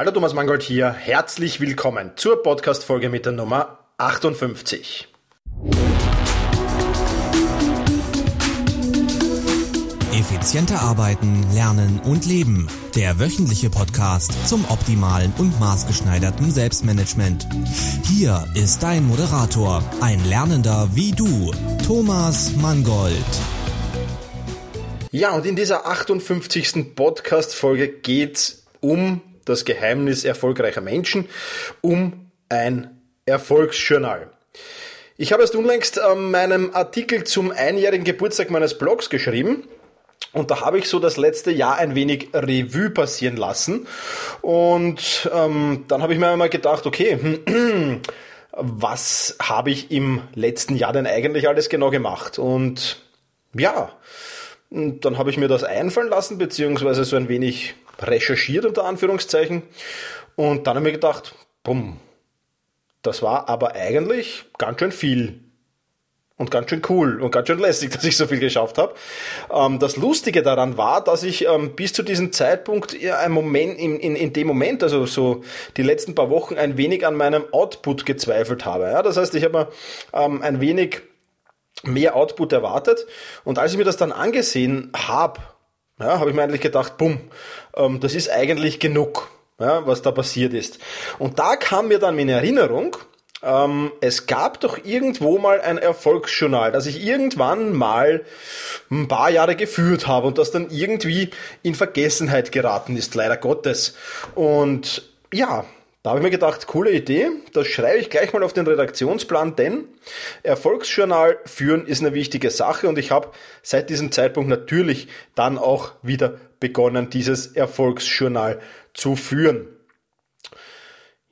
Hallo Thomas Mangold hier, herzlich willkommen zur Podcast-Folge mit der Nummer 58. Effizienter arbeiten, lernen und leben. Der wöchentliche Podcast zum optimalen und maßgeschneiderten Selbstmanagement. Hier ist dein Moderator, ein Lernender wie du, Thomas Mangold. Ja, und in dieser 58. Podcast-Folge geht's um das Geheimnis erfolgreicher Menschen, um ein Erfolgsjournal. Ich habe erst unlängst äh, meinem Artikel zum einjährigen Geburtstag meines Blogs geschrieben. Und da habe ich so das letzte Jahr ein wenig Revue passieren lassen. Und ähm, dann habe ich mir einmal gedacht, okay, was habe ich im letzten Jahr denn eigentlich alles genau gemacht? Und ja, dann habe ich mir das einfallen lassen, beziehungsweise so ein wenig recherchiert unter Anführungszeichen. Und dann habe ich mir gedacht, bumm, das war aber eigentlich ganz schön viel. Und ganz schön cool und ganz schön lässig, dass ich so viel geschafft habe. Ähm, das Lustige daran war, dass ich ähm, bis zu diesem Zeitpunkt ja, ein Moment, in, in, in dem Moment, also so die letzten paar Wochen, ein wenig an meinem Output gezweifelt habe. Ja? Das heißt, ich habe ähm, ein wenig mehr Output erwartet. Und als ich mir das dann angesehen habe, ja, habe ich mir eigentlich gedacht, bumm, ähm, das ist eigentlich genug, ja, was da passiert ist. Und da kam mir dann in Erinnerung, ähm, es gab doch irgendwo mal ein Erfolgsjournal, das ich irgendwann mal ein paar Jahre geführt habe und das dann irgendwie in Vergessenheit geraten ist, leider Gottes. Und ja, da habe ich mir gedacht, coole Idee, das schreibe ich gleich mal auf den Redaktionsplan, denn Erfolgsjournal führen ist eine wichtige Sache und ich habe seit diesem Zeitpunkt natürlich dann auch wieder begonnen, dieses Erfolgsjournal zu führen.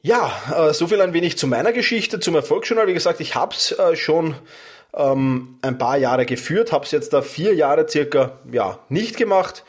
Ja, äh, so viel ein wenig zu meiner Geschichte, zum Erfolgsjournal. Wie gesagt, ich habe es äh, schon ähm, ein paar Jahre geführt, habe es jetzt da vier Jahre circa ja, nicht gemacht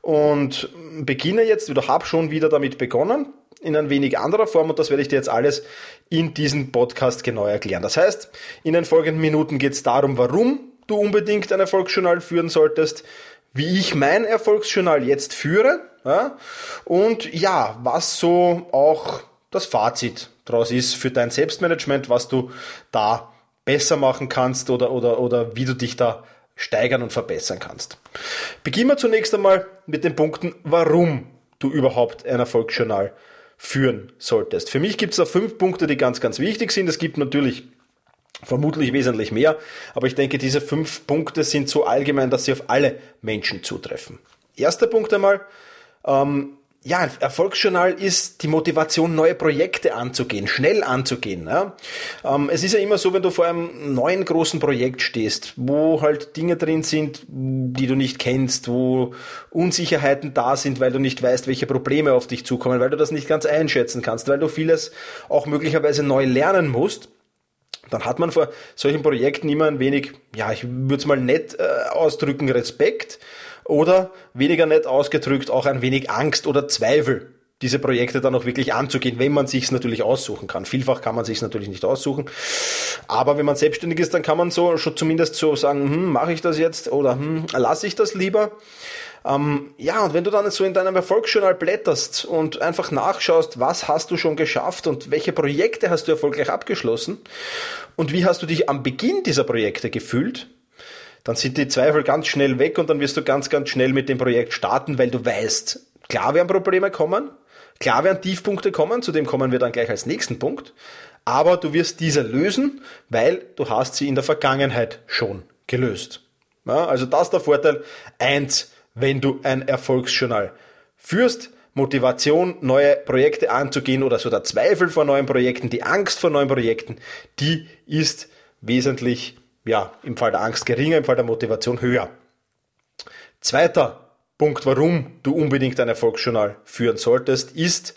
und beginne jetzt oder habe schon wieder damit begonnen in ein wenig anderer Form und das werde ich dir jetzt alles in diesem Podcast genau erklären. Das heißt, in den folgenden Minuten geht es darum, warum du unbedingt ein Erfolgsjournal führen solltest, wie ich mein Erfolgsjournal jetzt führe ja, und ja, was so auch das Fazit daraus ist für dein Selbstmanagement, was du da besser machen kannst oder, oder, oder wie du dich da steigern und verbessern kannst. Beginnen wir zunächst einmal mit den Punkten, warum du überhaupt ein Erfolgsjournal führen solltest. Für mich gibt es da fünf Punkte, die ganz, ganz wichtig sind. Es gibt natürlich vermutlich wesentlich mehr, aber ich denke, diese fünf Punkte sind so allgemein, dass sie auf alle Menschen zutreffen. Erster Punkt einmal, ähm, ja, ein Erfolgsjournal ist die Motivation, neue Projekte anzugehen, schnell anzugehen. Ja? Ähm, es ist ja immer so, wenn du vor einem neuen großen Projekt stehst, wo halt Dinge drin sind, die du nicht kennst, wo Unsicherheiten da sind, weil du nicht weißt, welche Probleme auf dich zukommen, weil du das nicht ganz einschätzen kannst, weil du vieles auch möglicherweise neu lernen musst dann hat man vor solchen Projekten immer ein wenig, ja, ich würde es mal nett äh, ausdrücken, Respekt oder weniger nett ausgedrückt auch ein wenig Angst oder Zweifel, diese Projekte dann auch wirklich anzugehen, wenn man sich natürlich aussuchen kann. Vielfach kann man sich natürlich nicht aussuchen, aber wenn man selbstständig ist, dann kann man so schon zumindest so sagen, hm, mache ich das jetzt oder hm, lasse ich das lieber. Ähm, ja, und wenn du dann so in deinem Erfolgsjournal blätterst und einfach nachschaust, was hast du schon geschafft und welche Projekte hast du erfolgreich abgeschlossen und wie hast du dich am Beginn dieser Projekte gefühlt, dann sind die Zweifel ganz schnell weg und dann wirst du ganz, ganz schnell mit dem Projekt starten, weil du weißt, klar werden Probleme kommen, klar werden Tiefpunkte kommen, zu dem kommen wir dann gleich als nächsten Punkt, aber du wirst diese lösen, weil du hast sie in der Vergangenheit schon gelöst. Ja, also das ist der Vorteil eins, wenn du ein Erfolgsjournal führst. Motivation, neue Projekte anzugehen oder so der Zweifel vor neuen Projekten, die Angst vor neuen Projekten, die ist wesentlich ja, im Fall der Angst geringer, im Fall der Motivation höher. Zweiter Punkt, warum du unbedingt ein Erfolgsjournal führen solltest, ist,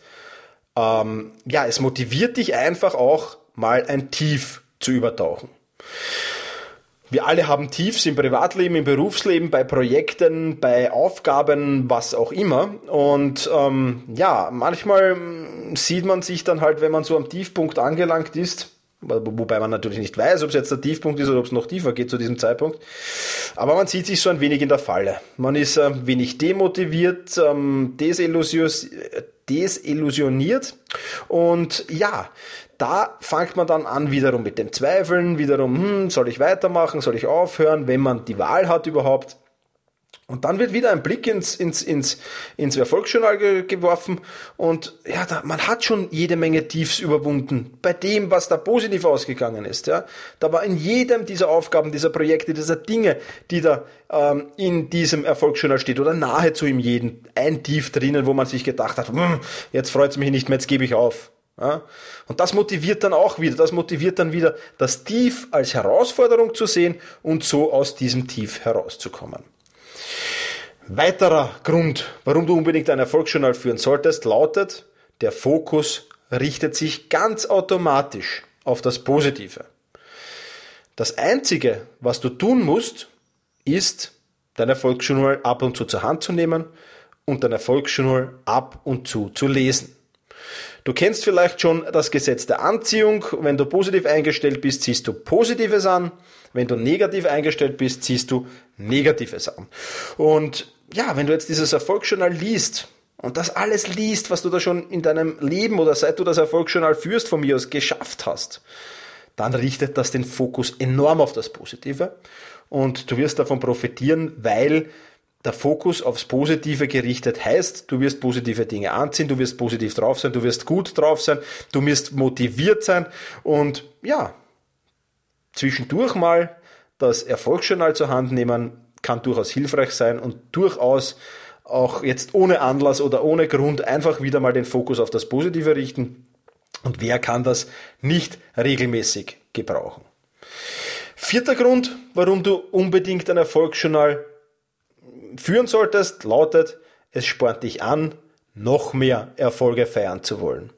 ähm, ja, es motiviert dich einfach auch mal ein Tief zu übertauchen. Wir alle haben Tiefs im Privatleben, im Berufsleben, bei Projekten, bei Aufgaben, was auch immer. Und ähm, ja, manchmal sieht man sich dann halt, wenn man so am Tiefpunkt angelangt ist, Wobei man natürlich nicht weiß, ob es jetzt der Tiefpunkt ist oder ob es noch tiefer geht zu diesem Zeitpunkt. Aber man sieht sich so ein wenig in der Falle. Man ist ein wenig demotiviert, ähm, desillusioniert. Und ja, da fängt man dann an wiederum mit dem Zweifeln, wiederum, hm, soll ich weitermachen, soll ich aufhören, wenn man die Wahl hat überhaupt. Und dann wird wieder ein Blick ins, ins, ins, ins Erfolgsjournal ge geworfen und ja, da, man hat schon jede Menge Tiefs überwunden bei dem, was da positiv ausgegangen ist. Ja. Da war in jedem dieser Aufgaben, dieser Projekte, dieser Dinge, die da ähm, in diesem Erfolgsjournal steht oder nahezu in jedem ein Tief drinnen, wo man sich gedacht hat, hm, jetzt freut es mich nicht mehr, jetzt gebe ich auf. Ja? Und das motiviert dann auch wieder, das motiviert dann wieder, das Tief als Herausforderung zu sehen und so aus diesem Tief herauszukommen. Weiterer Grund, warum du unbedingt ein Erfolgsjournal führen solltest, lautet, der Fokus richtet sich ganz automatisch auf das Positive. Das Einzige, was du tun musst, ist, dein Erfolgsjournal ab und zu zur Hand zu nehmen und dein Erfolgsjournal ab und zu zu lesen. Du kennst vielleicht schon das Gesetz der Anziehung. Wenn du positiv eingestellt bist, ziehst du Positives an. Wenn du negativ eingestellt bist, ziehst du Negatives an. Und ja, wenn du jetzt dieses Erfolgsjournal liest und das alles liest, was du da schon in deinem Leben oder seit du das Erfolgsjournal führst von mir aus geschafft hast, dann richtet das den Fokus enorm auf das Positive und du wirst davon profitieren, weil der Fokus aufs Positive gerichtet heißt, du wirst positive Dinge anziehen, du wirst positiv drauf sein, du wirst gut drauf sein, du wirst motiviert sein und ja, zwischendurch mal das Erfolgsjournal zur Hand nehmen, kann durchaus hilfreich sein und durchaus auch jetzt ohne Anlass oder ohne Grund einfach wieder mal den Fokus auf das Positive richten. Und wer kann das nicht regelmäßig gebrauchen? Vierter Grund, warum du unbedingt ein Erfolgsjournal führen solltest, lautet, es spornt dich an, noch mehr Erfolge feiern zu wollen.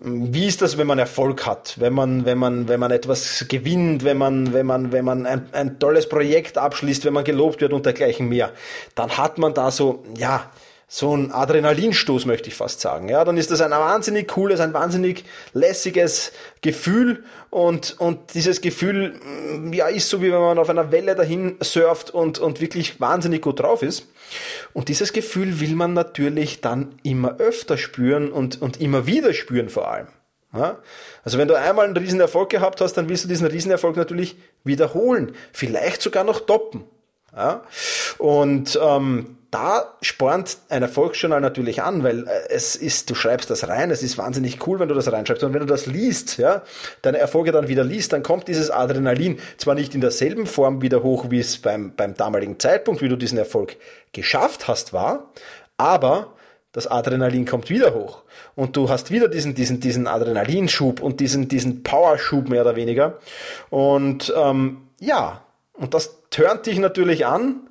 Wie ist das, wenn man Erfolg hat, wenn man, wenn man, wenn man etwas gewinnt, wenn man, wenn man, wenn man ein, ein tolles Projekt abschließt, wenn man gelobt wird und dergleichen mehr? Dann hat man da so, ja, so ein Adrenalinstoß, möchte ich fast sagen. Ja, dann ist das ein wahnsinnig cooles, ein wahnsinnig lässiges Gefühl und, und dieses Gefühl, mm, ja, ist so wie wenn man auf einer Welle dahin surft und, und wirklich wahnsinnig gut drauf ist. Und dieses Gefühl will man natürlich dann immer öfter spüren und, und immer wieder spüren vor allem. Ja? Also wenn du einmal einen Riesenerfolg gehabt hast, dann willst du diesen Riesenerfolg natürlich wiederholen, vielleicht sogar noch toppen. Ja? Und ähm, da spornt ein Erfolgsjournal natürlich an, weil äh, es ist, du schreibst das rein, es ist wahnsinnig cool, wenn du das reinschreibst. Und wenn du das liest, ja, deine Erfolge dann wieder liest, dann kommt dieses Adrenalin zwar nicht in derselben Form wieder hoch, wie es beim, beim damaligen Zeitpunkt, wie du diesen Erfolg geschafft hast, war, aber das Adrenalin kommt wieder hoch. Und du hast wieder diesen, diesen, diesen Adrenalinschub und diesen, diesen Powerschub mehr oder weniger. Und ähm, ja, und das turnt dich natürlich an,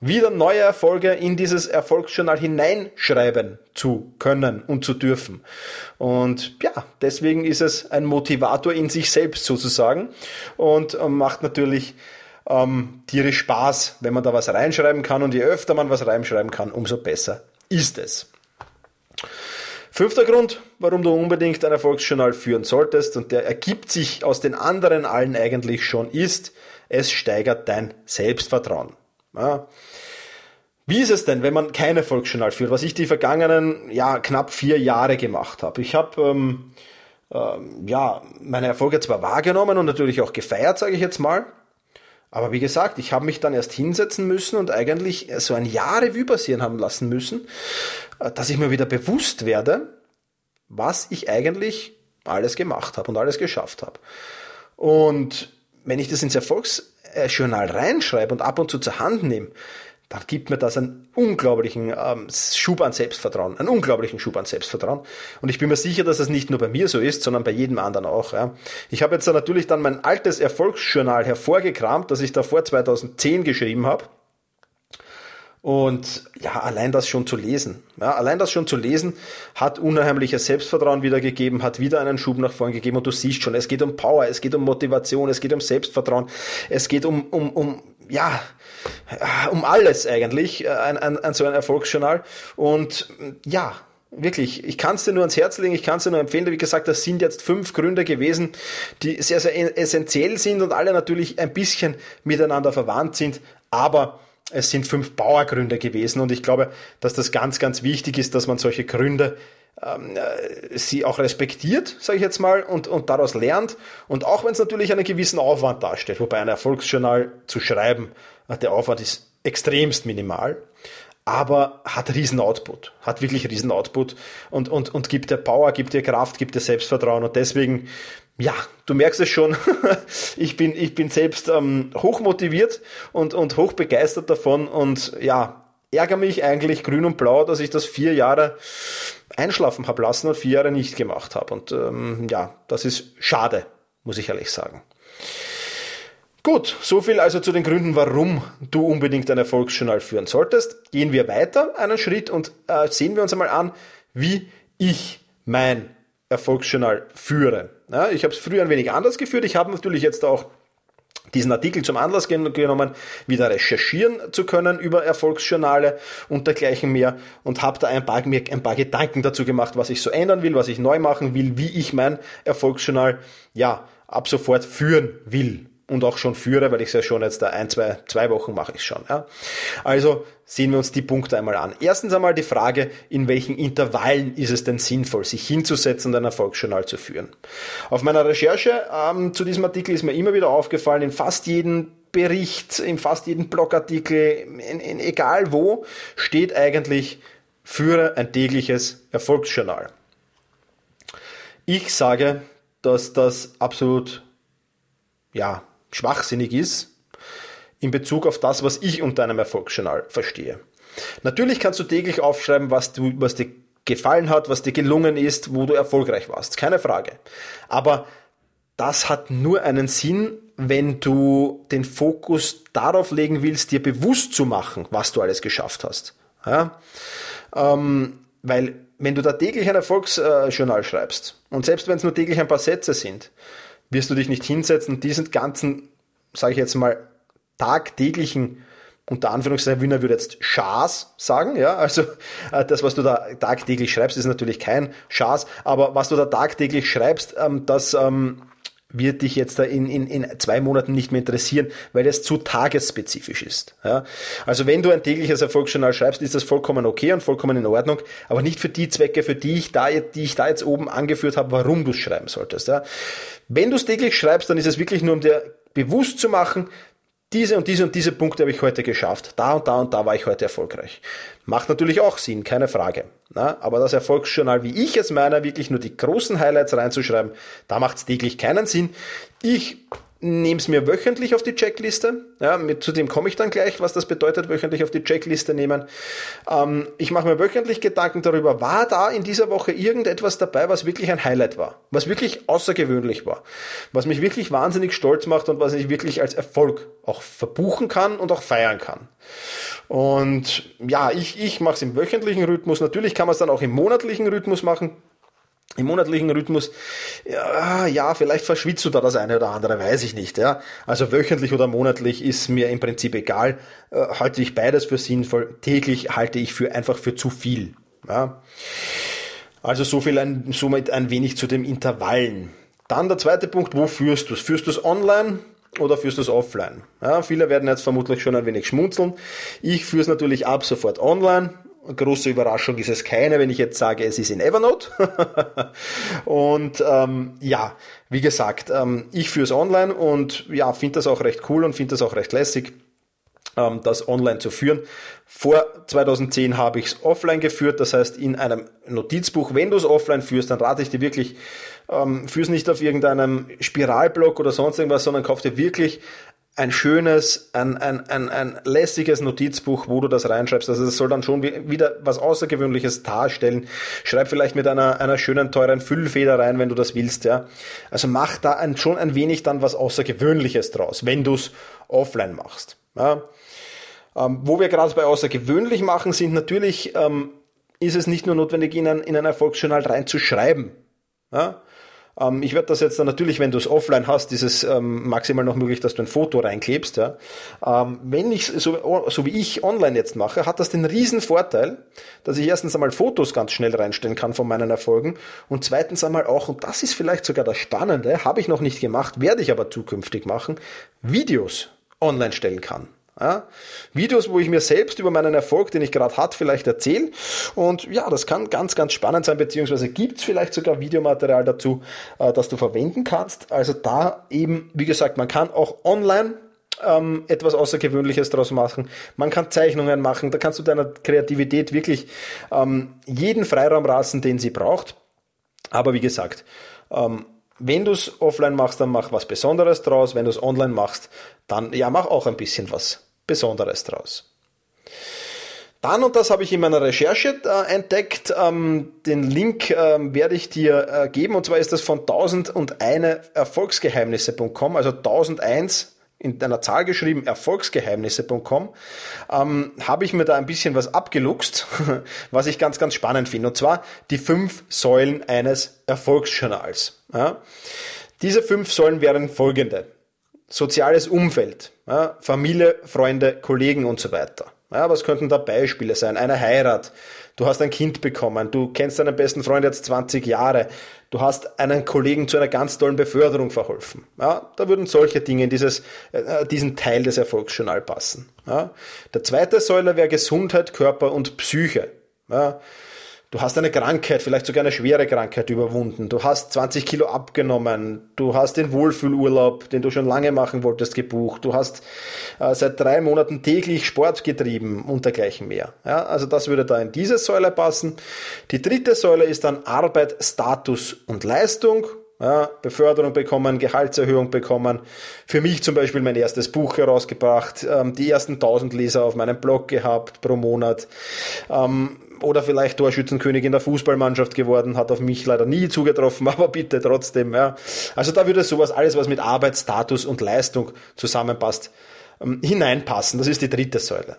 wieder neue Erfolge in dieses Erfolgsjournal hineinschreiben zu können und zu dürfen. Und ja, deswegen ist es ein Motivator in sich selbst sozusagen und äh, macht natürlich ähm, tierisch Spaß, wenn man da was reinschreiben kann und je öfter man was reinschreiben kann, umso besser ist es. Fünfter Grund, warum du unbedingt ein Erfolgsjournal führen solltest, und der ergibt sich aus den anderen allen eigentlich schon, ist, es steigert dein Selbstvertrauen. Ja. Wie ist es denn, wenn man kein Erfolgsjournal führt, was ich die vergangenen ja, knapp vier Jahre gemacht habe? Ich habe ähm, ähm, ja, meine Erfolge zwar wahrgenommen und natürlich auch gefeiert, sage ich jetzt mal, aber wie gesagt, ich habe mich dann erst hinsetzen müssen und eigentlich so ein Jahr Revue passieren haben lassen müssen, äh, dass ich mir wieder bewusst werde, was ich eigentlich alles gemacht habe und alles geschafft habe. Und wenn ich das ins Erfolgsjournal reinschreibe und ab und zu zur Hand nehme, dann gibt mir das einen unglaublichen ähm, Schub an Selbstvertrauen, einen unglaublichen Schub an Selbstvertrauen. Und ich bin mir sicher, dass es nicht nur bei mir so ist, sondern bei jedem anderen auch. Ja. Ich habe jetzt natürlich dann mein altes Erfolgsjournal hervorgekramt, das ich da vor 2010 geschrieben habe. Und ja, allein das schon zu lesen, ja, allein das schon zu lesen, hat unheimliches Selbstvertrauen wiedergegeben, hat wieder einen Schub nach vorn gegeben. Und du siehst schon, es geht um Power, es geht um Motivation, es geht um Selbstvertrauen, es geht um, um, um ja, um alles eigentlich, ein, ein, ein so ein Erfolgsjournal. Und ja, Wirklich, ich kann es dir nur ans Herz legen, ich kann es dir nur empfehlen. Wie gesagt, das sind jetzt fünf Gründe gewesen, die sehr, sehr essentiell sind und alle natürlich ein bisschen miteinander verwandt sind. Aber es sind fünf Bauergründe gewesen und ich glaube, dass das ganz, ganz wichtig ist, dass man solche Gründe ähm, äh, sie auch respektiert, sage ich jetzt mal, und, und daraus lernt. Und auch wenn es natürlich einen gewissen Aufwand darstellt, wobei ein Erfolgsjournal zu schreiben, äh, der Aufwand ist extremst minimal, aber hat riesen Output, hat wirklich riesen Output und, und, und gibt dir Power, gibt dir Kraft, gibt dir Selbstvertrauen und deswegen, ja, du merkst es schon, ich bin, ich bin selbst ähm, hoch motiviert und, und hoch begeistert davon und ja, ärgere mich eigentlich grün und blau, dass ich das vier Jahre einschlafen habe lassen und vier Jahre nicht gemacht habe. Und ähm, ja, das ist schade, muss ich ehrlich sagen. Gut, so viel also zu den Gründen, warum du unbedingt ein Erfolgsjournal führen solltest. Gehen wir weiter einen Schritt und äh, sehen wir uns einmal an, wie ich mein Erfolgsjournal führe. Ja, ich habe es früher ein wenig anders geführt. Ich habe natürlich jetzt auch diesen Artikel zum Anlass genommen, wieder recherchieren zu können über Erfolgsjournale und dergleichen mehr und habe da ein paar, mir ein paar Gedanken dazu gemacht, was ich so ändern will, was ich neu machen will, wie ich mein Erfolgsjournal ja ab sofort führen will und auch schon führe, weil ich es ja schon jetzt da ein, zwei, zwei Wochen mache ich schon. Ja. Also sehen wir uns die Punkte einmal an. Erstens einmal die Frage, in welchen Intervallen ist es denn sinnvoll, sich hinzusetzen und ein Erfolgsjournal zu führen. Auf meiner Recherche ähm, zu diesem Artikel ist mir immer wieder aufgefallen, in fast jedem Bericht, in fast jedem Blogartikel, in, in egal wo, steht eigentlich, führe ein tägliches Erfolgsjournal. Ich sage, dass das absolut ja, schwachsinnig ist in Bezug auf das, was ich unter einem Erfolgsjournal verstehe. Natürlich kannst du täglich aufschreiben, was, du, was dir gefallen hat, was dir gelungen ist, wo du erfolgreich warst. Keine Frage. Aber das hat nur einen Sinn, wenn du den Fokus darauf legen willst, dir bewusst zu machen, was du alles geschafft hast. Ja? Ähm, weil wenn du da täglich ein Erfolgsjournal schreibst und selbst wenn es nur täglich ein paar Sätze sind, wirst du dich nicht hinsetzen. Diesen ganzen, sage ich jetzt mal, tagtäglichen unter Anführungszeichen, Wiener würde jetzt Schaß sagen, ja, also äh, das, was du da tagtäglich schreibst, ist natürlich kein Schaß, aber was du da tagtäglich schreibst, ähm, das ähm, wird dich jetzt da in, in, in zwei Monaten nicht mehr interessieren, weil es zu tagesspezifisch ist. Ja? Also wenn du ein tägliches Erfolgsjournal schreibst, ist das vollkommen okay und vollkommen in Ordnung, aber nicht für die Zwecke, für die ich da, die ich da jetzt oben angeführt habe, warum du es schreiben solltest. Ja? Wenn du es täglich schreibst, dann ist es wirklich nur, um dir bewusst zu machen, diese und diese und diese Punkte habe ich heute geschafft. Da und da und da war ich heute erfolgreich. Macht natürlich auch Sinn, keine Frage. Na, aber das Erfolgsjournal, wie ich es meine, wirklich nur die großen Highlights reinzuschreiben, da macht es täglich keinen Sinn. Ich nehme es mir wöchentlich auf die Checkliste. Ja, mit, zu dem komme ich dann gleich, was das bedeutet, wöchentlich auf die Checkliste nehmen. Ähm, ich mache mir wöchentlich Gedanken darüber, war da in dieser Woche irgendetwas dabei, was wirklich ein Highlight war, was wirklich außergewöhnlich war, was mich wirklich wahnsinnig stolz macht und was ich wirklich als Erfolg auch verbuchen kann und auch feiern kann. Und ja, ich, ich mache es im wöchentlichen Rhythmus. Natürlich kann man es dann auch im monatlichen Rhythmus machen im monatlichen Rhythmus, ja, ja, vielleicht verschwitzt du da das eine oder andere, weiß ich nicht. Ja. Also wöchentlich oder monatlich ist mir im Prinzip egal. Äh, halte ich beides für sinnvoll. Täglich halte ich für einfach für zu viel. Ja. Also so viel ein, somit ein wenig zu den Intervallen. Dann der zweite Punkt, wo führst du es? Führst du es online oder führst du es offline? Ja, viele werden jetzt vermutlich schon ein wenig schmunzeln. Ich führe es natürlich ab sofort online große Überraschung ist es keine, wenn ich jetzt sage, es ist in Evernote. und ähm, ja, wie gesagt, ähm, ich führe es online und ja, finde das auch recht cool und finde das auch recht lässig, ähm, das online zu führen. Vor 2010 habe ich es offline geführt, das heißt in einem Notizbuch. Wenn du es offline führst, dann rate ich dir wirklich, ähm, es nicht auf irgendeinem Spiralblock oder sonst irgendwas, sondern kauf dir wirklich ein schönes, ein, ein, ein, ein lässiges Notizbuch, wo du das reinschreibst. Also es soll dann schon wieder was Außergewöhnliches darstellen. Schreib vielleicht mit einer, einer schönen, teuren Füllfeder rein, wenn du das willst. Ja. Also mach da ein, schon ein wenig dann was Außergewöhnliches draus, wenn du es offline machst. Ja. Ähm, wo wir gerade bei außergewöhnlich machen, sind natürlich, ähm, ist es nicht nur notwendig, in ein, in ein Erfolgsjournal reinzuschreiben. Ja. Ähm, ich werde das jetzt dann natürlich, wenn du es offline hast, ist es ähm, maximal noch möglich, dass du ein Foto reinklebst. Ja. Ähm, wenn ich so, so wie ich online jetzt mache, hat das den riesen Vorteil, dass ich erstens einmal Fotos ganz schnell reinstellen kann von meinen Erfolgen und zweitens einmal auch, und das ist vielleicht sogar das Spannende, habe ich noch nicht gemacht, werde ich aber zukünftig machen, Videos online stellen kann. Ja? Videos, wo ich mir selbst über meinen Erfolg, den ich gerade hatte, vielleicht erzähle. Und ja, das kann ganz, ganz spannend sein, beziehungsweise gibt's vielleicht sogar Videomaterial dazu, äh, das du verwenden kannst. Also da eben, wie gesagt, man kann auch online ähm, etwas Außergewöhnliches daraus machen. Man kann Zeichnungen machen, da kannst du deiner Kreativität wirklich ähm, jeden Freiraum rasen, den sie braucht. Aber wie gesagt, ähm, wenn du es offline machst, dann mach was Besonderes draus. Wenn du es online machst, dann ja, mach auch ein bisschen was Besonderes draus. Dann, und das habe ich in meiner Recherche äh, entdeckt, ähm, den Link ähm, werde ich dir äh, geben, und zwar ist das von 1001 Erfolgsgeheimnisse.com, also 1001 in einer Zahl geschrieben, erfolgsgeheimnisse.com, ähm, habe ich mir da ein bisschen was abgeluchst, was ich ganz, ganz spannend finde. Und zwar die fünf Säulen eines Erfolgsjournals. Ja. Diese fünf Säulen wären folgende soziales Umfeld, ja, Familie, Freunde, Kollegen und so weiter. Ja, was könnten da Beispiele sein? Eine Heirat, du hast ein Kind bekommen, du kennst deinen besten Freund jetzt 20 Jahre, du hast einen Kollegen zu einer ganz tollen Beförderung verholfen. Ja, da würden solche Dinge in dieses, äh, diesen Teil des Erfolgsjournal passen. Ja, der zweite Säule wäre Gesundheit, Körper und Psyche. Ja, Du hast eine Krankheit, vielleicht sogar eine schwere Krankheit überwunden. Du hast 20 Kilo abgenommen. Du hast den Wohlfühlurlaub, den du schon lange machen wolltest, gebucht. Du hast äh, seit drei Monaten täglich Sport getrieben und dergleichen mehr. Ja, also das würde da in diese Säule passen. Die dritte Säule ist dann Arbeit, Status und Leistung. Ja, Beförderung bekommen, Gehaltserhöhung bekommen. Für mich zum Beispiel mein erstes Buch herausgebracht, ähm, die ersten 1000 Leser auf meinem Blog gehabt pro Monat. Ähm, oder vielleicht Torschützenkönig in der Fußballmannschaft geworden, hat auf mich leider nie zugetroffen, aber bitte trotzdem. Ja. Also da würde sowas, alles was mit Arbeit, Status und Leistung zusammenpasst, ähm, hineinpassen. Das ist die dritte Säule.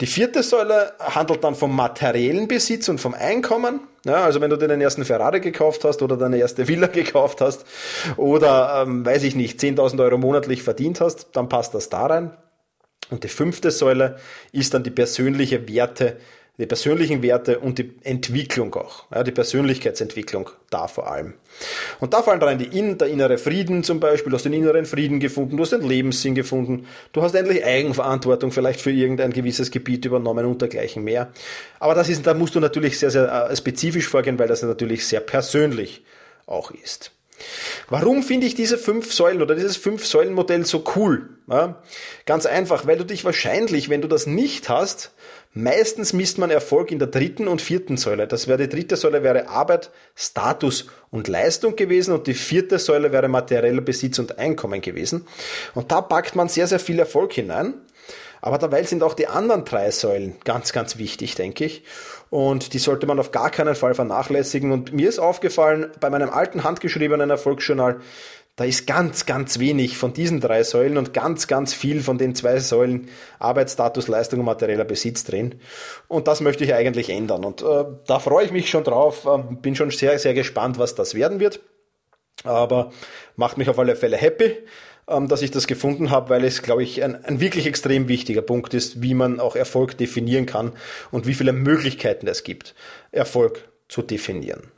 Die vierte Säule handelt dann vom materiellen Besitz und vom Einkommen. Ja, also wenn du dir den ersten Ferrari gekauft hast oder deine erste Villa gekauft hast oder, ähm, weiß ich nicht, 10.000 Euro monatlich verdient hast, dann passt das da rein. Und die fünfte Säule ist dann die persönliche Werte, die persönlichen Werte und die Entwicklung auch, ja, die Persönlichkeitsentwicklung da vor allem. Und da fallen rein die in, der innere Frieden zum Beispiel, du hast den inneren Frieden gefunden, du hast den Lebenssinn gefunden, du hast endlich Eigenverantwortung vielleicht für irgendein gewisses Gebiet übernommen und dergleichen mehr. Aber das ist, da musst du natürlich sehr, sehr äh, spezifisch vorgehen, weil das natürlich sehr persönlich auch ist. Warum finde ich diese fünf Säulen oder dieses Fünf-Säulen-Modell so cool? Ja, ganz einfach, weil du dich wahrscheinlich, wenn du das nicht hast, Meistens misst man Erfolg in der dritten und vierten Säule. Das wäre die dritte Säule wäre Arbeit, Status und Leistung gewesen und die vierte Säule wäre materieller Besitz und Einkommen gewesen. Und da packt man sehr, sehr viel Erfolg hinein. Aber dabei sind auch die anderen drei Säulen ganz, ganz wichtig, denke ich. Und die sollte man auf gar keinen Fall vernachlässigen. Und mir ist aufgefallen, bei meinem alten handgeschriebenen Erfolgsjournal, da ist ganz, ganz wenig von diesen drei Säulen und ganz, ganz viel von den zwei Säulen Arbeitsstatus, Leistung und materieller Besitz drin. Und das möchte ich eigentlich ändern. Und äh, da freue ich mich schon drauf, äh, bin schon sehr, sehr gespannt, was das werden wird. Aber macht mich auf alle Fälle happy, ähm, dass ich das gefunden habe, weil es, glaube ich, ein, ein wirklich extrem wichtiger Punkt ist, wie man auch Erfolg definieren kann und wie viele Möglichkeiten es gibt, Erfolg zu definieren.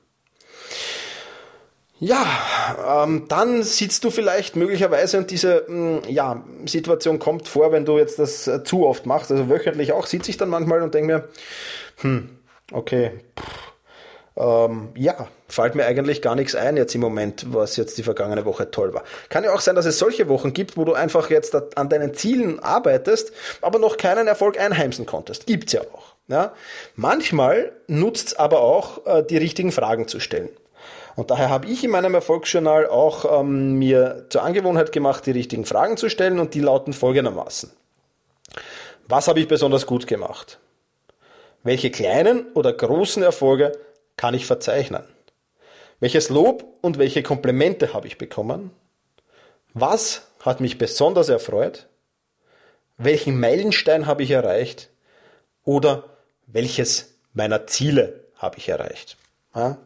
Ja, ähm, dann sitzt du vielleicht möglicherweise und diese mh, hm, ja, Situation kommt vor, wenn du jetzt das äh, zu oft machst, also wöchentlich auch, sitze ich dann manchmal und denke mir, hm, okay, pff, ähm, ja, fällt mir eigentlich gar nichts ein jetzt im Moment, was jetzt die vergangene Woche toll war. Kann ja auch sein, dass es solche Wochen gibt, wo du einfach jetzt an deinen Zielen arbeitest, aber noch keinen Erfolg einheimsen konntest. Gibt's ja auch. Ja? Manchmal nutzt aber auch, äh, die richtigen Fragen zu stellen. Und daher habe ich in meinem Erfolgsjournal auch ähm, mir zur Angewohnheit gemacht, die richtigen Fragen zu stellen und die lauten folgendermaßen. Was habe ich besonders gut gemacht? Welche kleinen oder großen Erfolge kann ich verzeichnen? Welches Lob und welche Komplimente habe ich bekommen? Was hat mich besonders erfreut? Welchen Meilenstein habe ich erreicht? Oder welches meiner Ziele habe ich erreicht? Ja?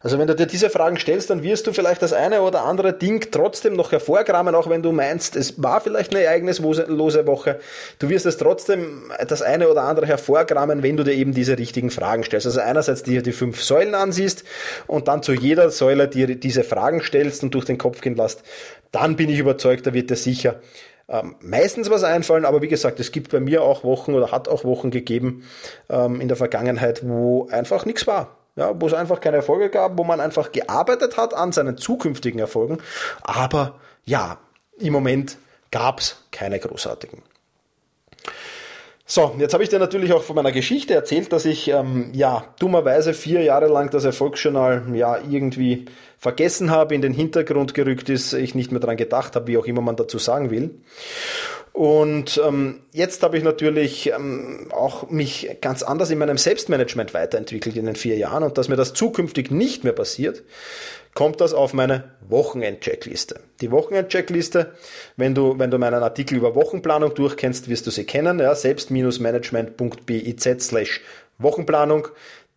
Also wenn du dir diese Fragen stellst, dann wirst du vielleicht das eine oder andere Ding trotzdem noch hervorkramen, auch wenn du meinst, es war vielleicht eine ereignislose Woche. Du wirst es trotzdem das eine oder andere hervorkramen, wenn du dir eben diese richtigen Fragen stellst. Also einerseits dir die fünf Säulen ansiehst und dann zu jeder Säule dir diese Fragen stellst und durch den Kopf gehen lässt, dann bin ich überzeugt, da wird dir sicher ähm, meistens was einfallen, aber wie gesagt, es gibt bei mir auch Wochen oder hat auch Wochen gegeben ähm, in der Vergangenheit, wo einfach nichts war. Ja, wo es einfach keine Erfolge gab, wo man einfach gearbeitet hat an seinen zukünftigen Erfolgen. Aber ja, im Moment gab es keine großartigen. So, jetzt habe ich dir natürlich auch von meiner Geschichte erzählt, dass ich ähm, ja dummerweise vier Jahre lang das Erfolgsjournal ja irgendwie vergessen habe, in den Hintergrund gerückt ist, ich nicht mehr dran gedacht habe, wie auch immer man dazu sagen will. Und ähm, jetzt habe ich natürlich ähm, auch mich ganz anders in meinem Selbstmanagement weiterentwickelt in den vier Jahren und dass mir das zukünftig nicht mehr passiert, kommt das auf meine Wochenend-Checkliste. Die Wochenend-Checkliste, wenn du, wenn du meinen Artikel über Wochenplanung durchkennst, wirst du sie kennen, ja, selbst-management.biz slash Wochenplanung.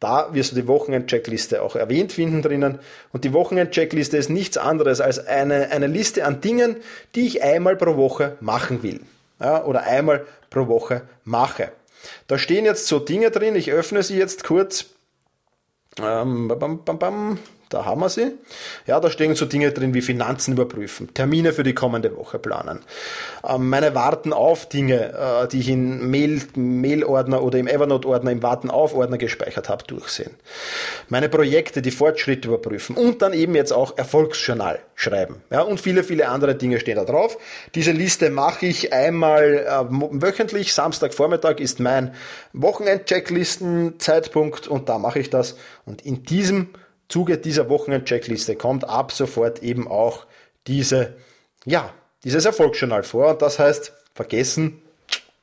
Da wirst du die Wochenend-Checkliste auch erwähnt finden drinnen. Und die Wochenend-Checkliste ist nichts anderes als eine, eine Liste an Dingen, die ich einmal pro Woche machen will. Ja, oder einmal pro Woche mache. Da stehen jetzt so Dinge drin, ich öffne sie jetzt kurz. Ähm, bam, bam, bam. Da haben wir sie. Ja, da stehen so Dinge drin wie Finanzen überprüfen, Termine für die kommende Woche planen, ähm, meine Warten auf Dinge, äh, die ich in Mail, Mail-Ordner oder im Evernote-Ordner, im Warten auf Ordner gespeichert habe, durchsehen. Meine Projekte, die Fortschritte überprüfen und dann eben jetzt auch Erfolgsjournal schreiben. Ja, und viele, viele andere Dinge stehen da drauf. Diese Liste mache ich einmal äh, wöchentlich. Samstagvormittag ist mein Wochenend-Checklisten-Zeitpunkt und da mache ich das. Und in diesem Zuge dieser Wochenend-Checkliste kommt ab sofort eben auch diese, ja, dieses Erfolgsjournal vor. Und das heißt, vergessen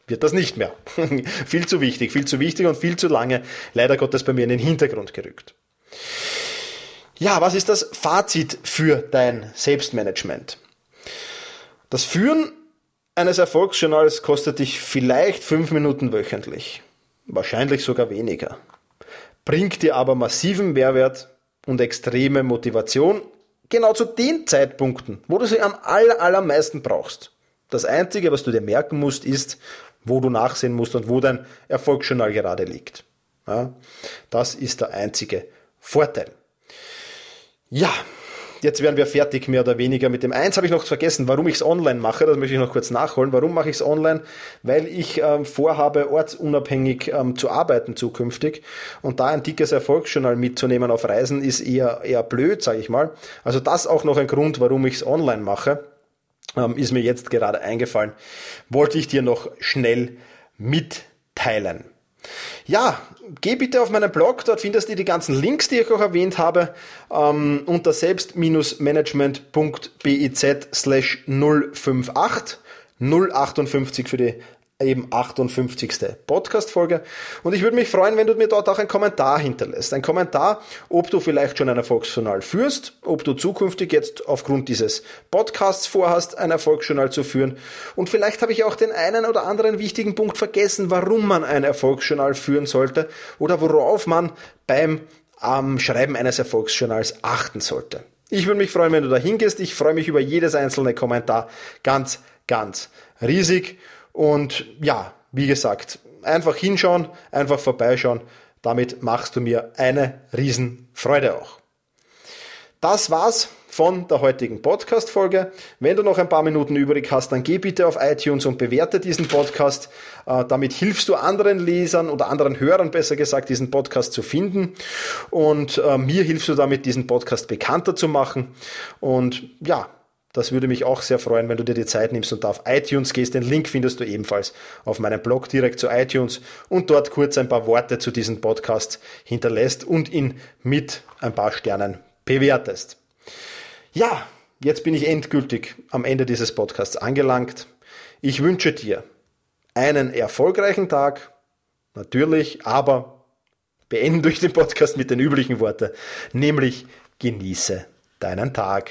wird das nicht mehr. viel zu wichtig, viel zu wichtig und viel zu lange, leider Gottes, bei mir in den Hintergrund gerückt. Ja, was ist das Fazit für dein Selbstmanagement? Das Führen eines Erfolgsjournals kostet dich vielleicht fünf Minuten wöchentlich. Wahrscheinlich sogar weniger. Bringt dir aber massiven Mehrwert und extreme Motivation genau zu den Zeitpunkten, wo du sie am aller, allermeisten brauchst. Das Einzige, was du dir merken musst, ist, wo du nachsehen musst und wo dein Erfolgsjournal gerade liegt. Ja, das ist der einzige Vorteil. Ja, Jetzt wären wir fertig, mehr oder weniger mit dem. Eins habe ich noch vergessen, warum ich es online mache. Das möchte ich noch kurz nachholen. Warum mache ich es online? Weil ich ähm, vorhabe, ortsunabhängig ähm, zu arbeiten zukünftig. Und da ein dickes Erfolgsjournal mitzunehmen auf Reisen ist eher, eher blöd, sage ich mal. Also das auch noch ein Grund, warum ich es online mache. Ähm, ist mir jetzt gerade eingefallen. Wollte ich dir noch schnell mitteilen. Ja, geh bitte auf meinen Blog, dort findest du die ganzen Links, die ich auch erwähnt habe, ähm, unter selbst-management.biz slash 058, 058 für die eben 58. Podcast-Folge. Und ich würde mich freuen, wenn du mir dort auch einen Kommentar hinterlässt. Ein Kommentar, ob du vielleicht schon ein Erfolgsjournal führst, ob du zukünftig jetzt aufgrund dieses Podcasts vorhast, ein Erfolgsjournal zu führen. Und vielleicht habe ich auch den einen oder anderen wichtigen Punkt vergessen, warum man ein Erfolgsjournal führen sollte oder worauf man beim ähm, Schreiben eines Erfolgsjournals achten sollte. Ich würde mich freuen, wenn du da hingehst. Ich freue mich über jedes einzelne Kommentar ganz, ganz riesig. Und ja, wie gesagt, einfach hinschauen, einfach vorbeischauen. Damit machst du mir eine Riesenfreude auch. Das war's von der heutigen Podcast-Folge. Wenn du noch ein paar Minuten übrig hast, dann geh bitte auf iTunes und bewerte diesen Podcast. Äh, damit hilfst du anderen Lesern oder anderen Hörern, besser gesagt, diesen Podcast zu finden. Und äh, mir hilfst du damit, diesen Podcast bekannter zu machen. Und ja, das würde mich auch sehr freuen, wenn du dir die Zeit nimmst und auf iTunes gehst. Den Link findest du ebenfalls auf meinem Blog direkt zu iTunes und dort kurz ein paar Worte zu diesem Podcast hinterlässt und ihn mit ein paar Sternen bewertest. Ja, jetzt bin ich endgültig am Ende dieses Podcasts angelangt. Ich wünsche dir einen erfolgreichen Tag, natürlich, aber beenden durch den Podcast mit den üblichen Worten, nämlich genieße deinen Tag.